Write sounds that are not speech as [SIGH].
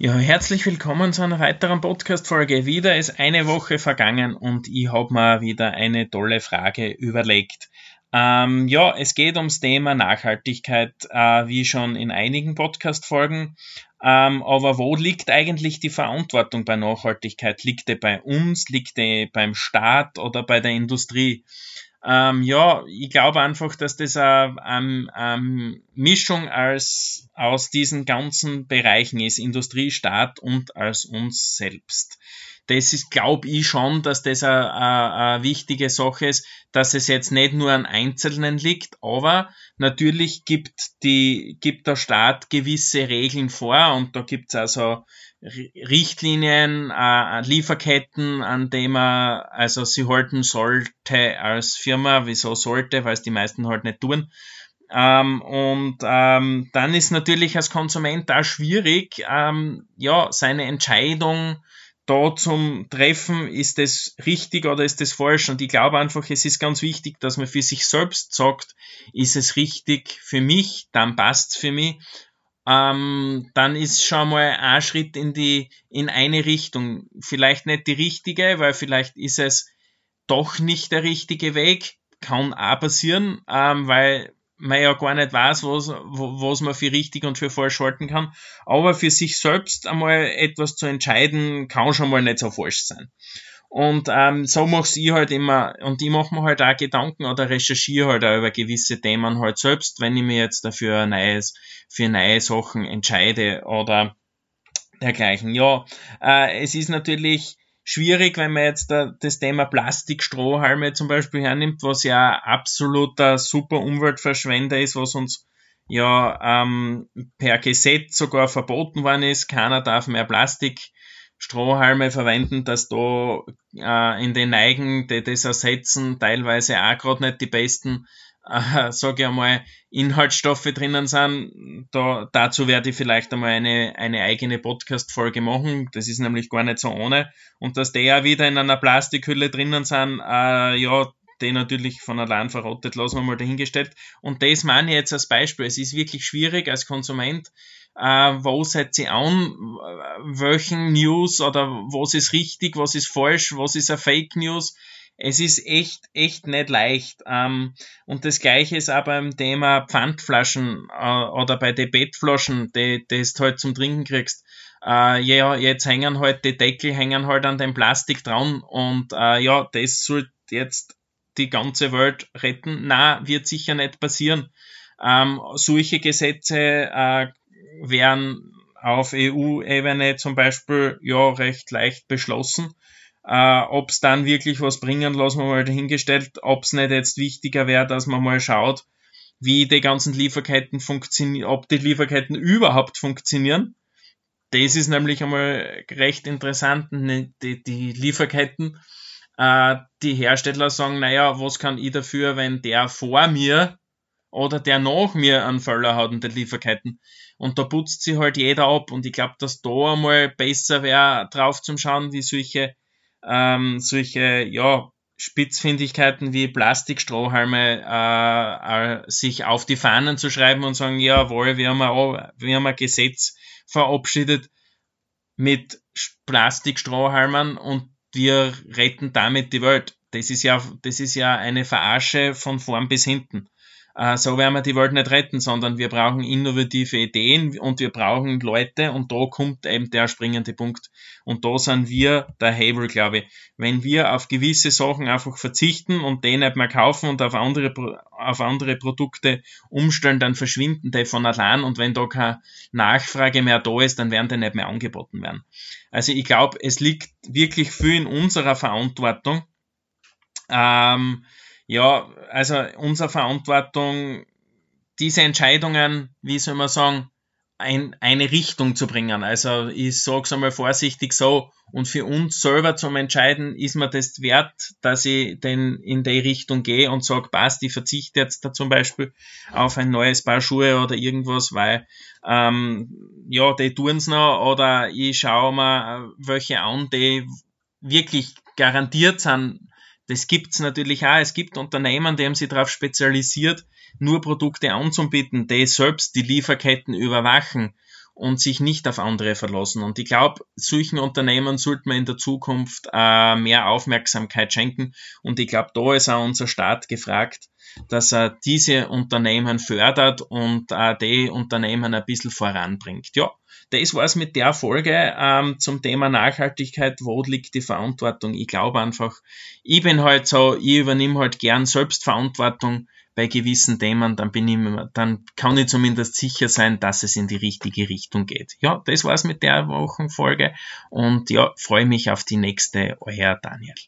Ja, herzlich willkommen zu einer weiteren Podcast-Folge. Wieder ist eine Woche vergangen und ich habe mir wieder eine tolle Frage überlegt. Ähm, ja, es geht ums Thema Nachhaltigkeit, äh, wie schon in einigen Podcast-Folgen. Ähm, aber wo liegt eigentlich die Verantwortung bei Nachhaltigkeit? Liegt die bei uns? Liegt die beim Staat oder bei der Industrie? Ähm, ja, ich glaube einfach, dass das eine, eine, eine Mischung als, aus diesen ganzen Bereichen ist, Industrie, Staat und als uns selbst. Das ist, glaube ich schon, dass das eine, eine, wichtige Sache ist, dass es jetzt nicht nur an Einzelnen liegt, aber natürlich gibt die, gibt der Staat gewisse Regeln vor und da gibt's also Richtlinien, äh, Lieferketten, an dem man also sie halten sollte als Firma. Wieso sollte? Weil es die meisten halt nicht tun. Ähm, und ähm, dann ist natürlich als Konsument auch schwierig, ähm, ja, seine Entscheidung da zum Treffen, ist das richtig oder ist das falsch? Und ich glaube einfach, es ist ganz wichtig, dass man für sich selbst sagt, ist es richtig für mich, dann passt's für mich ähm, dann ist schon mal ein Schritt in die, in eine Richtung. Vielleicht nicht die richtige, weil vielleicht ist es doch nicht der richtige Weg. Kann auch passieren, ähm, weil man ja gar nicht weiß, was, was man für richtig und für falsch halten kann. Aber für sich selbst einmal etwas zu entscheiden, kann schon mal nicht so falsch sein. Und ähm, so mache ich halt immer, und ich mache mir halt auch Gedanken oder recherchiere halt auch über gewisse Themen halt selbst, wenn ich mir jetzt dafür neues, für neue Sachen entscheide oder dergleichen. Ja, äh, es ist natürlich schwierig, wenn man jetzt da, das Thema Plastikstrohhalme zum Beispiel hernimmt, was ja absoluter super Umweltverschwender ist, was uns ja ähm, per Gesetz sogar verboten worden ist. Keiner darf mehr Plastik Strohhalme verwenden, dass da äh, in den Neigen, die das ersetzen, teilweise auch gerade nicht die besten, äh, [LAUGHS] sage ich einmal, Inhaltsstoffe drinnen sind. Da, dazu werde ich vielleicht einmal eine, eine eigene Podcast-Folge machen. Das ist nämlich gar nicht so ohne. Und dass die ja wieder in einer Plastikhülle drinnen sind, äh, ja, die natürlich von allein verrottet, lassen wir mal dahingestellt. Und das meine ich jetzt als Beispiel. Es ist wirklich schwierig als Konsument, äh, wo seid ihr an, welchen News oder was ist richtig, was ist falsch, was ist eine Fake News. Es ist echt, echt nicht leicht. Ähm, und das gleiche ist auch beim Thema Pfandflaschen äh, oder bei den Bettflaschen, die, die du halt zum Trinken kriegst. Äh, ja, jetzt hängen halt die Deckel hängen halt an dem Plastik dran und äh, ja, das sollte jetzt die ganze Welt retten. Na, wird sicher nicht passieren. Ähm, solche Gesetze äh, werden auf EU-Ebene zum Beispiel ja recht leicht beschlossen. Äh, ob es dann wirklich was bringen, lassen wir mal dahingestellt. Ob es nicht jetzt wichtiger wäre, dass man mal schaut, wie die ganzen Lieferketten funktionieren, ob die Lieferketten überhaupt funktionieren. Das ist nämlich einmal recht interessant. Die, die Lieferketten, äh, die Hersteller sagen, naja, was kann ich dafür, wenn der vor mir oder der nach mir einen Fehler hat in den Lieferketten. Und da putzt sie halt jeder ab. Und ich glaube, dass da einmal besser wäre, drauf zu schauen, wie solche, ähm, solche, ja, Spitzfindigkeiten wie Plastikstrohhalme äh, äh, sich auf die Fahnen zu schreiben und sagen, jawohl, wir haben ein, wir haben ein Gesetz verabschiedet mit Plastikstrohhalmen und wir retten damit die Welt. Das ist ja, das ist ja eine Verarsche von vorn bis hinten so werden wir die Welt nicht retten, sondern wir brauchen innovative Ideen und wir brauchen Leute und da kommt eben der springende Punkt. Und da sind wir der Hebel, glaube ich. Wenn wir auf gewisse Sachen einfach verzichten und die nicht mehr kaufen und auf andere, auf andere Produkte umstellen, dann verschwinden die von allein und wenn da keine Nachfrage mehr da ist, dann werden die nicht mehr angeboten werden. Also ich glaube, es liegt wirklich viel in unserer Verantwortung, ähm, ja, also unsere Verantwortung, diese Entscheidungen, wie soll man sagen, ein, eine Richtung zu bringen. Also ich sage es einmal vorsichtig so, und für uns selber zum Entscheiden, ist mir das wert, dass ich denn in die Richtung gehe und sage, passt, ich verzichte jetzt da zum Beispiel auf ein neues Paar Schuhe oder irgendwas, weil ähm, ja, die tun's noch oder ich schaue mir welche an, die wirklich garantiert sind, das gibt's natürlich auch. Es gibt Unternehmen, die haben sich darauf spezialisiert, nur Produkte anzubieten, die selbst die Lieferketten überwachen und sich nicht auf andere verlassen. Und ich glaube, solchen Unternehmen sollte man in der Zukunft äh, mehr Aufmerksamkeit schenken. Und ich glaube, da ist auch unser Staat gefragt, dass er diese Unternehmen fördert und äh, die Unternehmen ein bisschen voranbringt. Ja, das war's mit der Folge ähm, zum Thema Nachhaltigkeit. Wo liegt die Verantwortung? Ich glaube einfach, ich bin halt so, ich übernehme halt gern Selbstverantwortung bei gewissen Themen, dann bin ich, dann kann ich zumindest sicher sein, dass es in die richtige Richtung geht. Ja, das war's mit der Wochenfolge und ja, freue mich auf die nächste, euer Daniel.